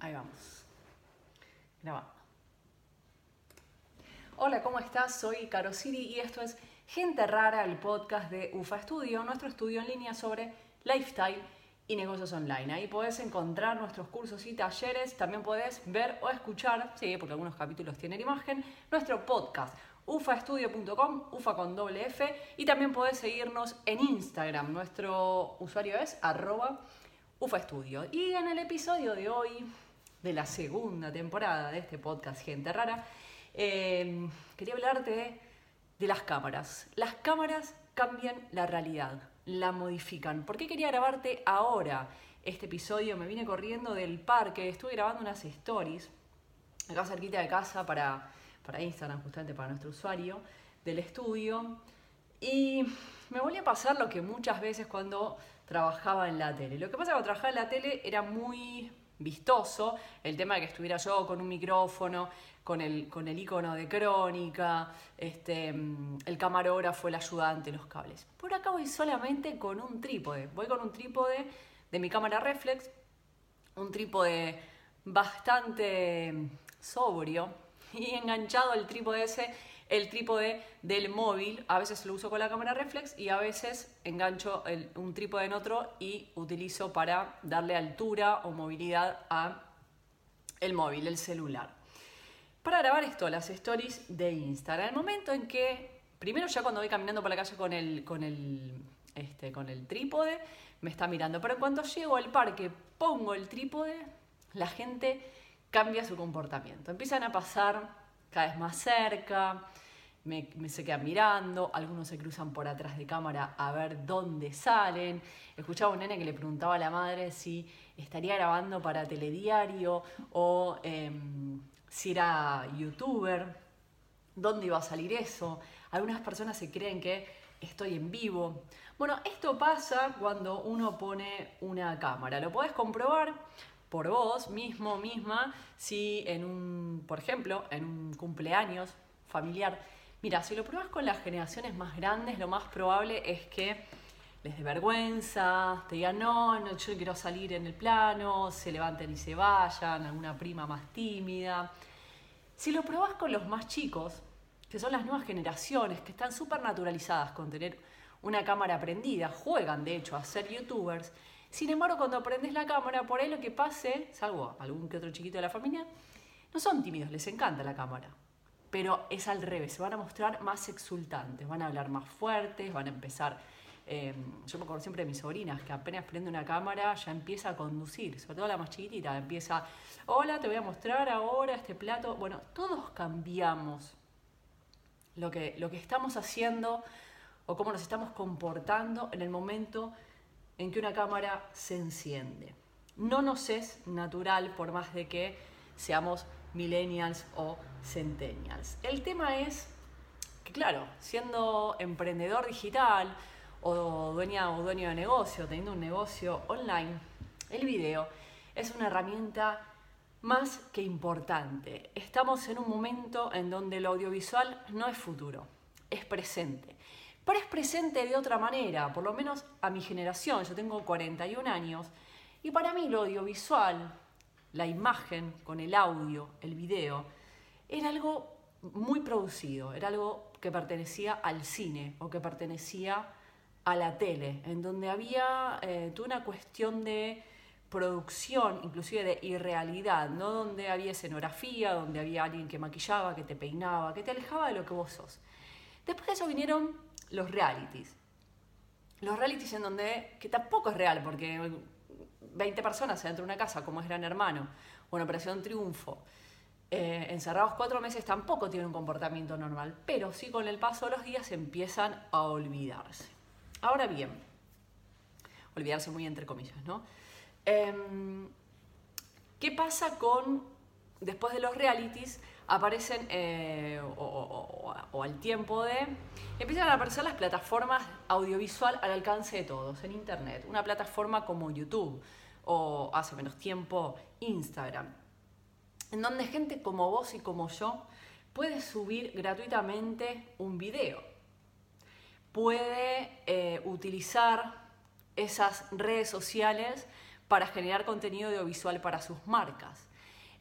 Ahí vamos. Grabando. Hola, ¿cómo estás? Soy Caro Siri y esto es Gente Rara, el podcast de UFA Studio, nuestro estudio en línea sobre lifestyle y negocios online. Ahí podés encontrar nuestros cursos y talleres, también podés ver o escuchar, sí, porque algunos capítulos tienen imagen, nuestro podcast ufaestudio.com, ufa con doble F, y también podés seguirnos en Instagram. Nuestro usuario es arroba ufaestudio. Y en el episodio de hoy, de la segunda temporada de este podcast Gente Rara, eh, quería hablarte de las cámaras. Las cámaras cambian la realidad, la modifican. ¿Por qué quería grabarte ahora este episodio? Me vine corriendo del parque, estuve grabando unas stories acá cerquita de casa para para Instagram, justamente para nuestro usuario del estudio. Y me volvió a pasar lo que muchas veces cuando trabajaba en la tele. Lo que pasa cuando trabajaba en la tele era muy vistoso el tema de que estuviera yo con un micrófono, con el, con el icono de crónica, este, el camarógrafo, el ayudante, los cables. Por acá voy solamente con un trípode. Voy con un trípode de mi cámara reflex, un trípode bastante sobrio, y enganchado el trípode ese, el trípode del móvil. A veces lo uso con la cámara reflex y a veces engancho un trípode en otro y utilizo para darle altura o movilidad a el móvil, el celular. Para grabar esto, las stories de Instagram. El momento en que, primero ya cuando voy caminando por la calle con el, con el, este, con el trípode, me está mirando. Pero cuando llego al parque, pongo el trípode, la gente cambia su comportamiento. Empiezan a pasar cada vez más cerca, me, se quedan mirando, algunos se cruzan por atrás de cámara a ver dónde salen. Escuchaba un nene que le preguntaba a la madre si estaría grabando para telediario o em, si era youtuber, dónde iba a salir eso. Algunas personas se creen que estoy en vivo. Bueno, esto pasa cuando uno pone una cámara. Lo podés comprobar por vos mismo, misma, si en un, por ejemplo, en un cumpleaños familiar, mira, si lo pruebas con las generaciones más grandes, lo más probable es que les dé vergüenza, te digan, no, no, yo quiero salir en el plano, se levanten y se vayan, alguna prima más tímida. Si lo probás con los más chicos, que son las nuevas generaciones, que están súper naturalizadas con tener una cámara prendida, juegan de hecho a ser youtubers, sin embargo, cuando aprendes la cámara, por ahí lo que pase, salvo algún que otro chiquito de la familia, no son tímidos, les encanta la cámara. Pero es al revés, se van a mostrar más exultantes, van a hablar más fuertes, van a empezar... Eh, yo me acuerdo siempre de mis sobrinas, que apenas prende una cámara ya empieza a conducir, sobre todo la más chiquitita, empieza, hola, te voy a mostrar ahora este plato. Bueno, todos cambiamos lo que, lo que estamos haciendo o cómo nos estamos comportando en el momento en que una cámara se enciende. No nos es natural por más de que seamos millennials o centennials. El tema es que, claro, siendo emprendedor digital o dueña o dueño de negocio, teniendo un negocio online, el video es una herramienta más que importante. Estamos en un momento en donde el audiovisual no es futuro, es presente pero es presente de otra manera, por lo menos a mi generación, yo tengo 41 años, y para mí lo audiovisual, la imagen con el audio, el video, era algo muy producido, era algo que pertenecía al cine o que pertenecía a la tele, en donde había eh, toda una cuestión de producción, inclusive de irrealidad, no donde había escenografía, donde había alguien que maquillaba, que te peinaba, que te alejaba de lo que vos sos. Después de eso vinieron los realities. Los realities en donde, que tampoco es real, porque 20 personas dentro de una casa, como es Gran Hermano, o en Operación Triunfo, eh, encerrados cuatro meses tampoco tienen un comportamiento normal, pero sí con el paso de los días empiezan a olvidarse. Ahora bien, olvidarse muy entre comillas, ¿no? Em, ¿Qué pasa con, después de los realities, aparecen, eh, o, al tiempo de, empiezan a aparecer las plataformas audiovisual al alcance de todos, en Internet. Una plataforma como YouTube o hace menos tiempo Instagram, en donde gente como vos y como yo puede subir gratuitamente un video, puede eh, utilizar esas redes sociales para generar contenido audiovisual para sus marcas.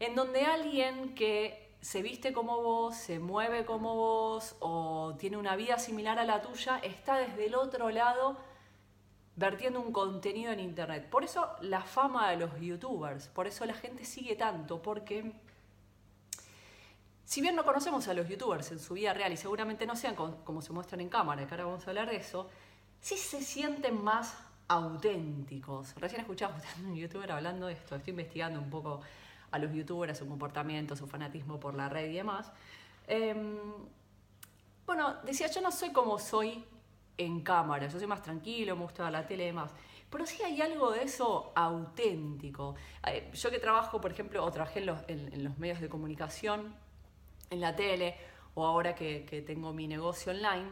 En donde alguien que se viste como vos, se mueve como vos o tiene una vida similar a la tuya, está desde el otro lado vertiendo un contenido en internet. Por eso la fama de los youtubers, por eso la gente sigue tanto, porque si bien no conocemos a los youtubers en su vida real y seguramente no sean como, se muestran en cámara, que ahora vamos a hablar de eso, sí se sienten más auténticos. Recién escuchaba a un youtuber hablando de esto, estoy investigando un poco a los youtubers, su comportamiento, su fanatismo por la red y demás. Em, bueno, decía, yo no soy como soy en cámara, yo soy más tranquilo, me gusta la tele y demás. Pero sí hay algo de eso auténtico. Eh, yo que trabajo, por ejemplo, o trabajé en los, medios de comunicación, en la tele, o ahora que, tengo mi negocio online,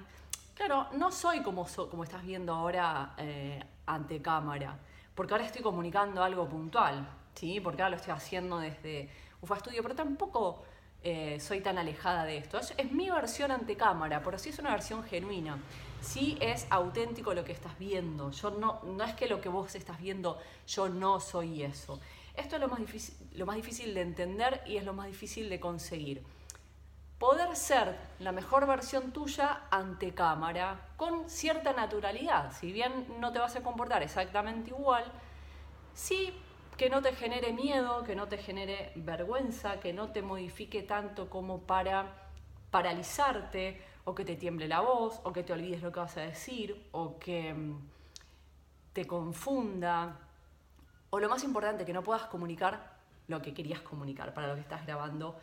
claro, no soy como, como estás viendo ahora eh, ante cámara, porque ahora estoy comunicando algo puntual, ¿sí? porque ahora lo estoy haciendo desde UFA Studio, pero tampoco eh, soy tan alejada de esto. Es, es, mi versión ante cámara, pero sí es una versión genuina. Sí es auténtico lo que estás viendo. Yo no, no es que lo que vos estás viendo, yo no soy eso. Esto es lo más, difícil, lo más difícil de entender y es lo más difícil de conseguir. Poder ser la mejor versión tuya ante cámara con cierta naturalidad. Si bien no te vas a comportar exactamente igual, sí que no te genere miedo, que no te genere vergüenza, que no te modifique tanto como para paralizarte o que te tiemble la voz o que te olvides lo que vas a decir o que mm, te confunda o lo más importante, que no puedas comunicar lo que querías comunicar para lo que estás grabando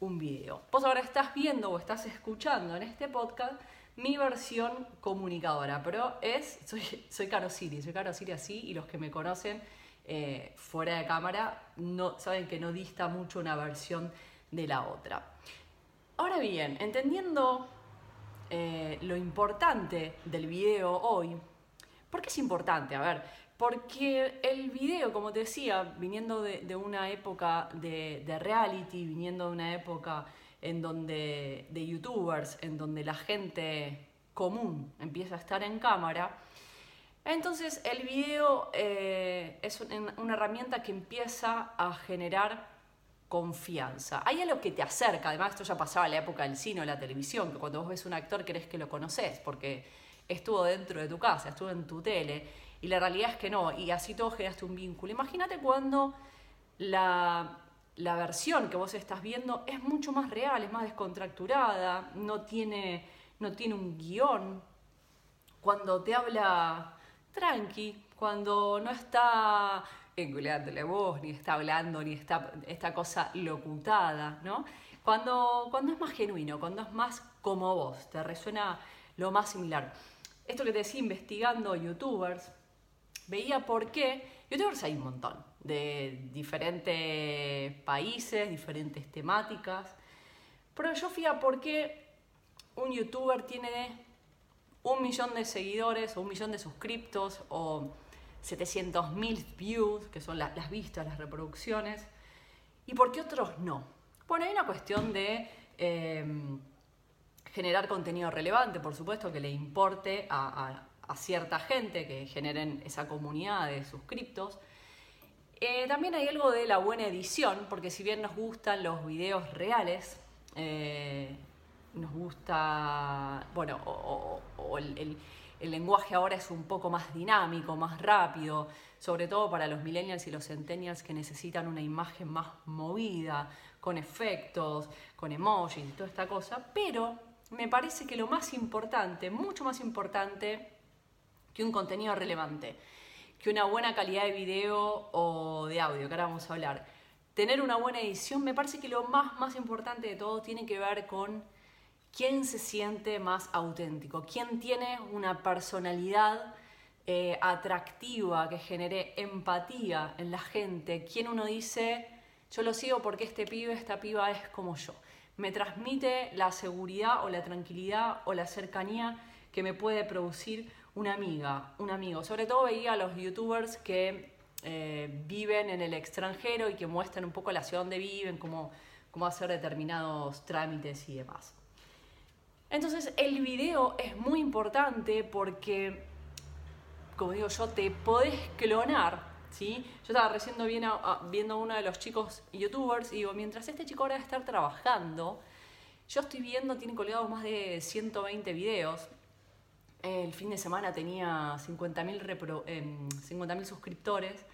un video. Vos ahora estás viendo o estás escuchando en este podcast mi versión comunicadora, pero es, soy, soy Caro Siri, soy Caro Siri así y los que me conocen eh, fuera de cámara, no, saben que no dista mucho una versión de la otra. Ahora bien, entendiendo eh, lo importante del video hoy, ¿por qué es importante? A ver, porque el video, como te decía, viniendo de, una época de, reality, viniendo de una época en donde, de youtubers, en donde la gente común empieza a estar en cámara, entonces el video eh, es una herramienta que empieza a generar confianza. Hay algo que te acerca, además esto ya pasaba en la época del cine o la televisión, que cuando vos ves un actor crees que lo conoces porque estuvo dentro de tu casa, estuvo en tu tele, y la realidad es que no, y así todo generaste un vínculo. Imagínate cuando la, la versión que vos estás viendo es mucho más real, es más descontracturada, no tiene, no tiene un guion. Cuando te habla tranqui, cuando no está enculeándole voz, ni está hablando, ni está esta cosa locutada, ¿no? Cuando, cuando es más genuino, cuando es más como vos, te resuena lo más similar. Esto que te decía investigando youtubers, veía por qué, youtubers hay un montón, de diferentes países, diferentes temáticas, pero yo fui a por qué un youtuber tiene un millón de seguidores o un millón de suscriptos o 700 mil views, que son las vistas, las reproducciones, y por qué otros no. Bueno, hay una cuestión de em, generar contenido relevante, por supuesto, que le importe a, cierta gente, que generen esa comunidad de suscriptos. Eh, también hay algo de la buena edición, porque si bien nos gustan los videos reales, eh, nos gusta, bueno, o, el, lenguaje ahora es un poco más dinámico, más rápido, sobre todo para los millennials y los centennials que necesitan una imagen más movida, con efectos, con emojis toda esta cosa, pero me parece que lo más importante, mucho más importante que un contenido relevante, que una buena calidad de video o de audio, que ahora vamos a hablar, tener una buena edición, me parece que lo más, más importante de todo tiene que ver con quién se siente más auténtico, quién tiene una personalidad eh, atractiva que genere empatía en la gente, quién uno dice, yo lo sigo porque este pibe, esta piba es como yo. Me transmite la seguridad o la tranquilidad o la cercanía que me puede producir una amiga, un amigo. Sobre todo veía a los youtubers que eh, viven en el extranjero y que muestran un poco la ciudad donde viven, cómo, cómo hacer determinados trámites y demás. Entonces el video es muy importante porque, como digo yo, te podés clonar ¿sí? Yo estaba recién viendo, a uno de los chicos youtubers y digo, mientras este chico ahora estar trabajando, yo estoy viendo, tiene colgados más de 120 videos. El fin de semana tenía 50.000 eh, suscriptores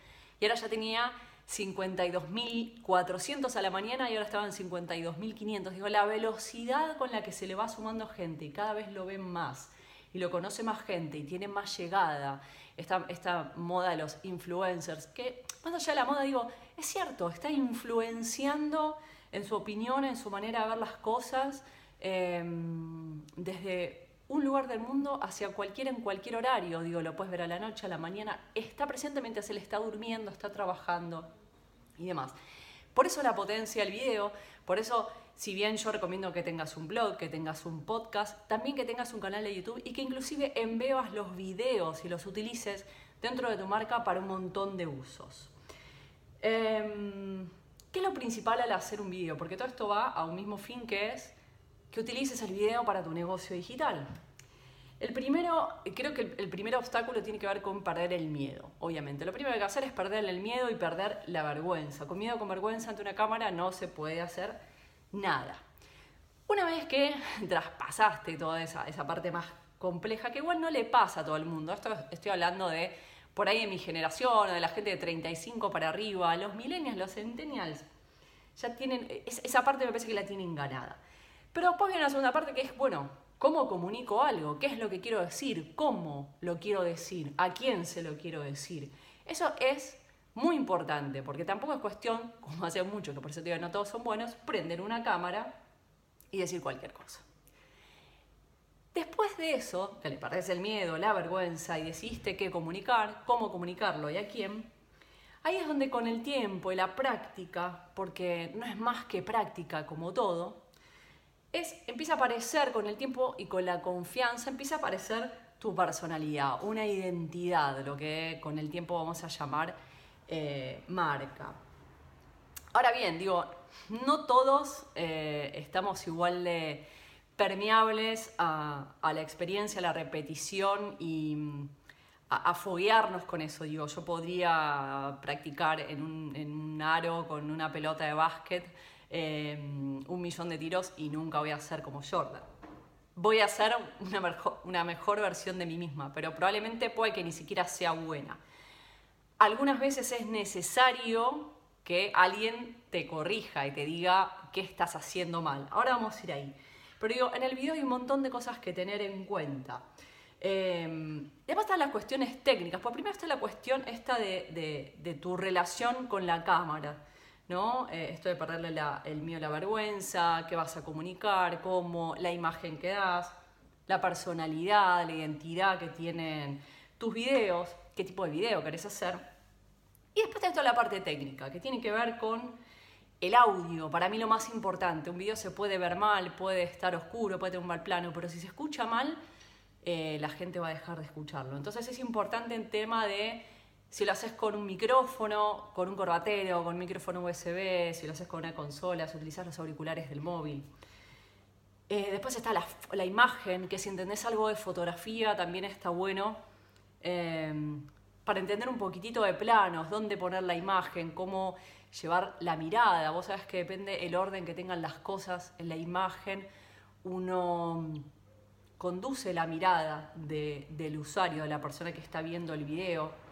y ahora ya tenía 52.400 a la mañana y ahora estaban 52.500. Digo, la velocidad con la que se le va sumando gente y cada vez lo ven más y lo conoce más gente y tiene más llegada, esta, esta moda de los influencers, que más allá la moda digo, es cierto, está influenciando en su opinión, en su manera de ver las cosas, em, desde un lugar del mundo hacia cualquiera en cualquier horario. Digo, lo puedes ver a la noche, a la mañana. Está presente mientras él está durmiendo, está trabajando y demás. Por eso la potencia del video, por eso si bien yo recomiendo que tengas un blog, que tengas un podcast, también que tengas un canal de YouTube y que inclusive enveas los videos y los utilices dentro de tu marca para un montón de usos. Em, ¿Qué es lo principal al hacer un video? Porque todo esto va a un mismo fin que es que utilices el video para tu negocio digital. El primero, creo que el, primer obstáculo tiene que ver con perder el miedo, obviamente. Lo primero que hay que hacer es perder el miedo y perder la vergüenza. Con miedo, con vergüenza ante una cámara no se puede hacer nada. Una vez que traspasaste toda esa, parte más compleja, que igual no le pasa a todo el mundo, esto estoy hablando de por ahí de mi generación de la gente de 35 para arriba, los millennials, los centennials, ya tienen, esa parte me parece que la tienen ganada. Pero después viene la segunda parte que es, bueno, ¿cómo comunico algo? ¿Qué es lo que quiero decir? ¿Cómo lo quiero decir? ¿A quién se lo quiero decir? Eso es muy importante, porque tampoco es cuestión, como hace mucho, que por eso te no todos son buenos, prender una cámara y decir cualquier cosa. Después de eso, que le perdés el miedo, la vergüenza y decidiste qué comunicar, cómo comunicarlo y a quién, ahí es donde con el tiempo y la práctica, porque no es más que práctica como todo, es, empieza a aparecer con el tiempo y con la confianza, empieza a aparecer tu personalidad, una identidad, lo que con el tiempo vamos a llamar eh, marca. Ahora bien, digo, no todos eh, estamos igual de permeables a, la experiencia, a la repetición y mm, a, foguearnos con eso. Digo, yo podría practicar en un, en un aro con una pelota de básquet Em, un millón de tiros y nunca voy a ser como Jordan. Voy a ser una mejor, versión de mí misma, pero probablemente puede que ni siquiera sea buena. Algunas veces es necesario que alguien te corrija y te diga qué estás haciendo mal. Ahora vamos a ir ahí. Pero digo, en el video hay un montón de cosas que tener en cuenta. Eh, después están las cuestiones técnicas. Por primero está la cuestión esta de tu relación con la cámara. ¿No? Eh, esto de perderle el miedo a la vergüenza, qué vas a comunicar, cómo, la imagen que das, la personalidad, la identidad que tienen tus videos, qué tipo de video querés hacer. Y después está toda la parte técnica, que tiene que ver con el audio, para mí lo más importante. Un video se puede ver mal, puede estar oscuro, puede tener un mal plano, pero si se escucha mal, eh, la gente va a dejar de escucharlo. Entonces es importante en tema de si lo haces con un micrófono, con un corbatero, con un micrófono USB, si lo haces con una consola, si utilizas los auriculares del móvil. Eh, después está la, imagen, que si entendés algo de fotografía también está bueno em, para entender un poquitito de planos, dónde poner la imagen, cómo llevar la mirada. Vos sabés que depende el orden que tengan las cosas en la imagen, uno conduce la mirada del usuario, de la persona que está viendo el video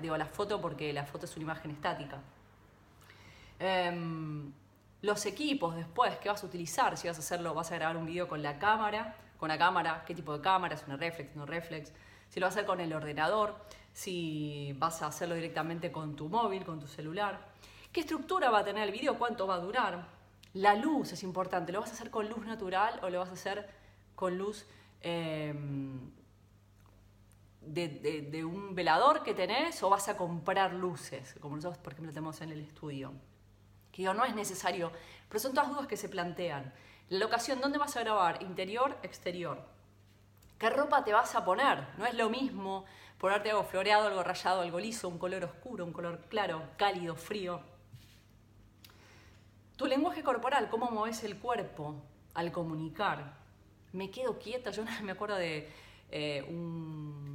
digo la foto porque la foto es una imagen estática. Em, los equipos después que vas a utilizar, si vas a hacerlo, vas a grabar un video con la cámara, con la cámara, qué tipo de cámara, es una reflex, no reflex, si lo vas a hacer con el ordenador, si vas a hacerlo directamente con tu móvil, con tu celular, qué estructura va a tener el video, cuánto va a durar. La luz es importante, ¿lo vas a hacer con luz natural o lo vas a hacer con luz em, de, un velador que tenés o vas a comprar luces, como nosotros, por ejemplo, tenemos en el estudio. Que no es necesario, pero son todas dudas que se plantean. La locación, ¿dónde vas a grabar? Interior, exterior. ¿Qué ropa te vas a poner? No es lo mismo ponerte algo floreado, algo rayado, algo liso, un color oscuro, un color claro, cálido, frío. Tu lenguaje corporal, cómo mueves el cuerpo al comunicar. Me quedo quieta, yo me acuerdo de eh, un,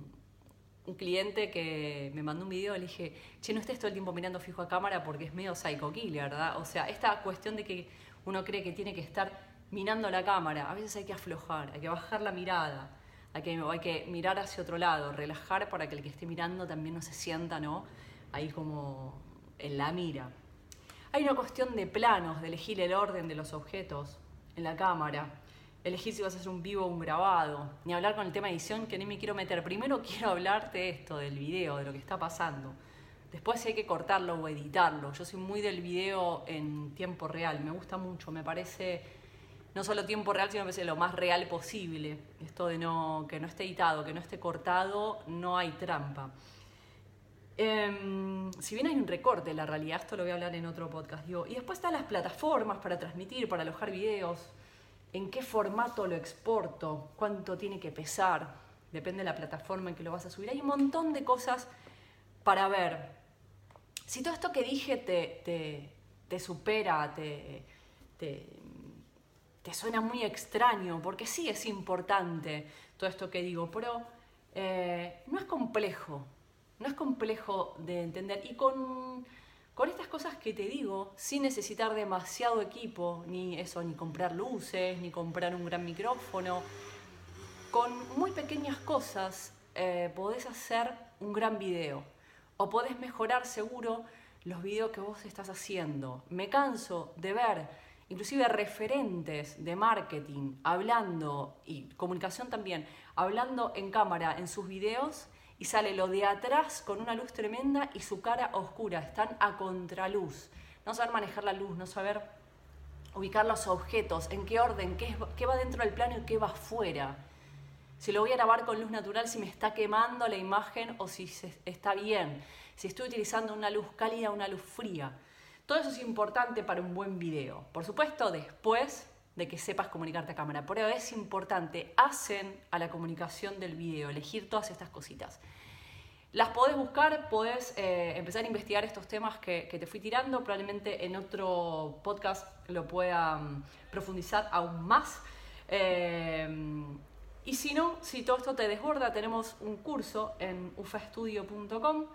un cliente que me mandó un video, le dije, che, no estés todo el tiempo mirando fijo a cámara porque es medio psycho ¿verdad? O sea, esta cuestión de que uno cree que tiene que estar mirando la cámara, a veces hay que aflojar, hay que bajar la mirada, hay que, hay que mirar hacia otro lado, relajar para que el que esté mirando también no se sienta, ¿no? Ahí como en la mira. Hay una cuestión de planos, de elegir el orden de los objetos en la cámara elegir si vas a hacer un vivo o un grabado, ni hablar con el tema edición que ni me quiero meter. Primero quiero hablarte de esto, del video, de lo que está pasando. Después si hay que cortarlo o editarlo. Yo soy muy del video en tiempo real, me gusta mucho, me parece no solo tiempo real, sino parece lo más real posible. Esto de no, que no esté editado, que no esté cortado, no hay trampa. Em, si bien hay un recorte en la realidad, esto lo voy a hablar en otro podcast, y después están las plataformas para transmitir, para alojar videos, en qué formato lo exporto, cuánto tiene que pesar, depende de la plataforma en que lo vas a subir. Hay un montón de cosas para ver. Si todo esto que dije te, te, supera, te, te, suena muy extraño, porque sí es importante todo esto que digo, pero eh, no es complejo, no es complejo de entender. Y con con estas cosas que te digo, sin necesitar demasiado equipo, ni eso, ni comprar luces, ni comprar un gran micrófono, con muy pequeñas cosas eh, podés hacer un gran video o podés mejorar seguro los videos que vos estás haciendo. Me canso de ver inclusive referentes de marketing hablando y comunicación también, hablando en cámara en sus videos y sale lo de atrás con una luz tremenda y su cara oscura. Están a contraluz. No saber manejar la luz, no saber ubicar los objetos, en qué orden, qué, qué va dentro del plano y qué va afuera. Si lo voy a grabar con luz natural, si me está quemando la imagen o si está bien. Si estoy utilizando una luz cálida una luz fría. Todo eso es importante para un buen video. Por supuesto, después de que sepas comunicarte a cámara. Por eso es importante, hacen a la comunicación del video, elegir todas estas cositas. Las podés buscar, podés eh, empezar a investigar estos temas que, te fui tirando, probablemente en otro podcast lo pueda mm, profundizar aún más. Eh, y si no, si todo esto te desborda, tenemos un curso en ufaestudio.com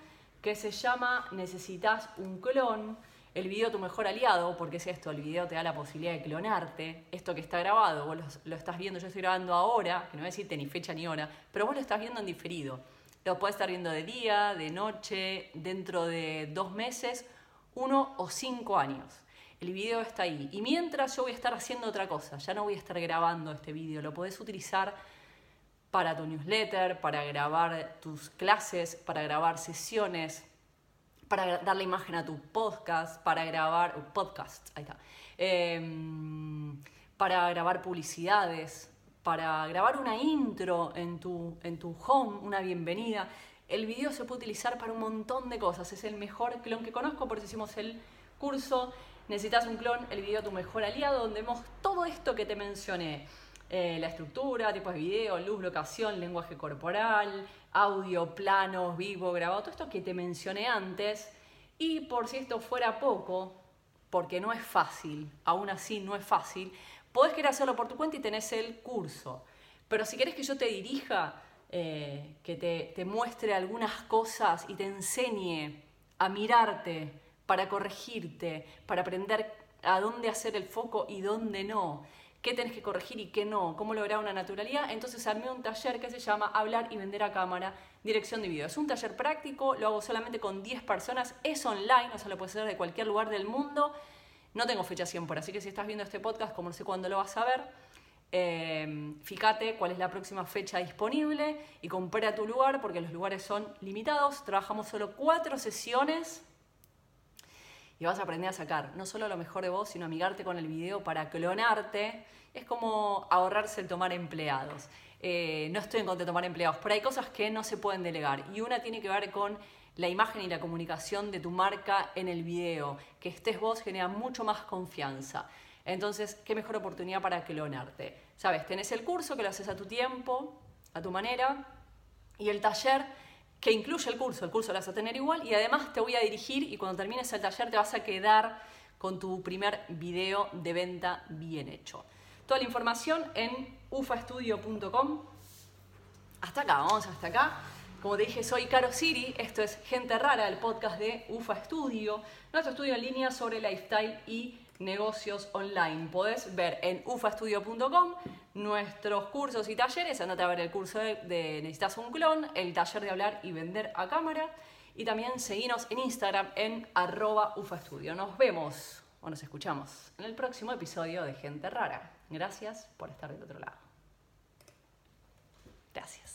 que se llama Necesitas un clon el video tu mejor aliado, porque es esto, el video te da la posibilidad de clonarte, esto que está grabado, vos lo, estás viendo, yo estoy grabando ahora, que no voy a decirte ni fecha ni hora, pero vos lo estás viendo en diferido. Lo puedes estar viendo de día, de noche, dentro de dos meses, uno o cinco años. El video está ahí. Y mientras yo voy a estar haciendo otra cosa, ya no voy a estar grabando este video, lo podés utilizar para tu newsletter, para grabar tus clases, para grabar sesiones, para darle imagen a tu podcast, para grabar, podcast, ahí está, em, para grabar publicidades, para grabar una intro en tu, en tu home, una bienvenida. El video se puede utilizar para un montón de cosas, es el mejor clon que conozco, por eso hicimos el curso. Necesitas un clon, el video tu mejor aliado, donde vemos todo esto que te mencioné. Eh, la estructura, tipos de video, luz, locación, lenguaje corporal, audio, planos, vivo, grabado, todo esto que te mencioné antes. Y por si esto fuera poco, porque no es fácil, aún así no es fácil, podés querer hacerlo por tu cuenta y tenés el curso. Pero si querés que yo te dirija, eh, que te, te muestre algunas cosas y te enseñe a mirarte para corregirte, para aprender a dónde hacer el foco y dónde no, qué tenés que corregir y qué no, cómo lograr una naturalidad. Entonces armé un taller que se llama Hablar y Vender a Cámara, Dirección de Video. Es un taller práctico, lo hago solamente con 10 personas, es online, o sea, lo puedes hacer de cualquier lugar del mundo. No tengo fecha siempre, así que si estás viendo este podcast, como no sé cuándo lo vas a ver, eh, fíjate cuál es la próxima fecha disponible y compra tu lugar porque los lugares son limitados. Trabajamos solo cuatro sesiones y vas a aprender a sacar no solo lo mejor de vos, sino amigarte con el video para clonarte. Es como ahorrarse el tomar empleados. Eh, no estoy en contra de tomar empleados, pero hay cosas que no se pueden delegar y una tiene que ver con la imagen y la comunicación de tu marca en el video. Que estés vos genera mucho más confianza. Entonces, qué mejor oportunidad para clonarte. Sabes, tenés el curso que lo haces a tu tiempo, a tu manera, y el taller que incluye el curso. El curso lo vas a tener igual y además te voy a dirigir y cuando termines el taller te vas a quedar con tu primer video de venta bien hecho. Toda la información en ufaestudio.com. Hasta acá, vamos hasta acá. Como te dije, soy Caro Siri, esto es Gente Rara, el podcast de UFA Studio, nuestro estudio en línea sobre lifestyle y negocios online. Podés ver en ufastudio.com nuestros cursos y talleres, andate a ver el curso de, Necesitas un clon, el taller de hablar y vender a cámara y también seguinos en Instagram en arroba ufastudio. Nos vemos o nos escuchamos en el próximo episodio de Gente Rara. Gracias por estar del otro lado. Gracias.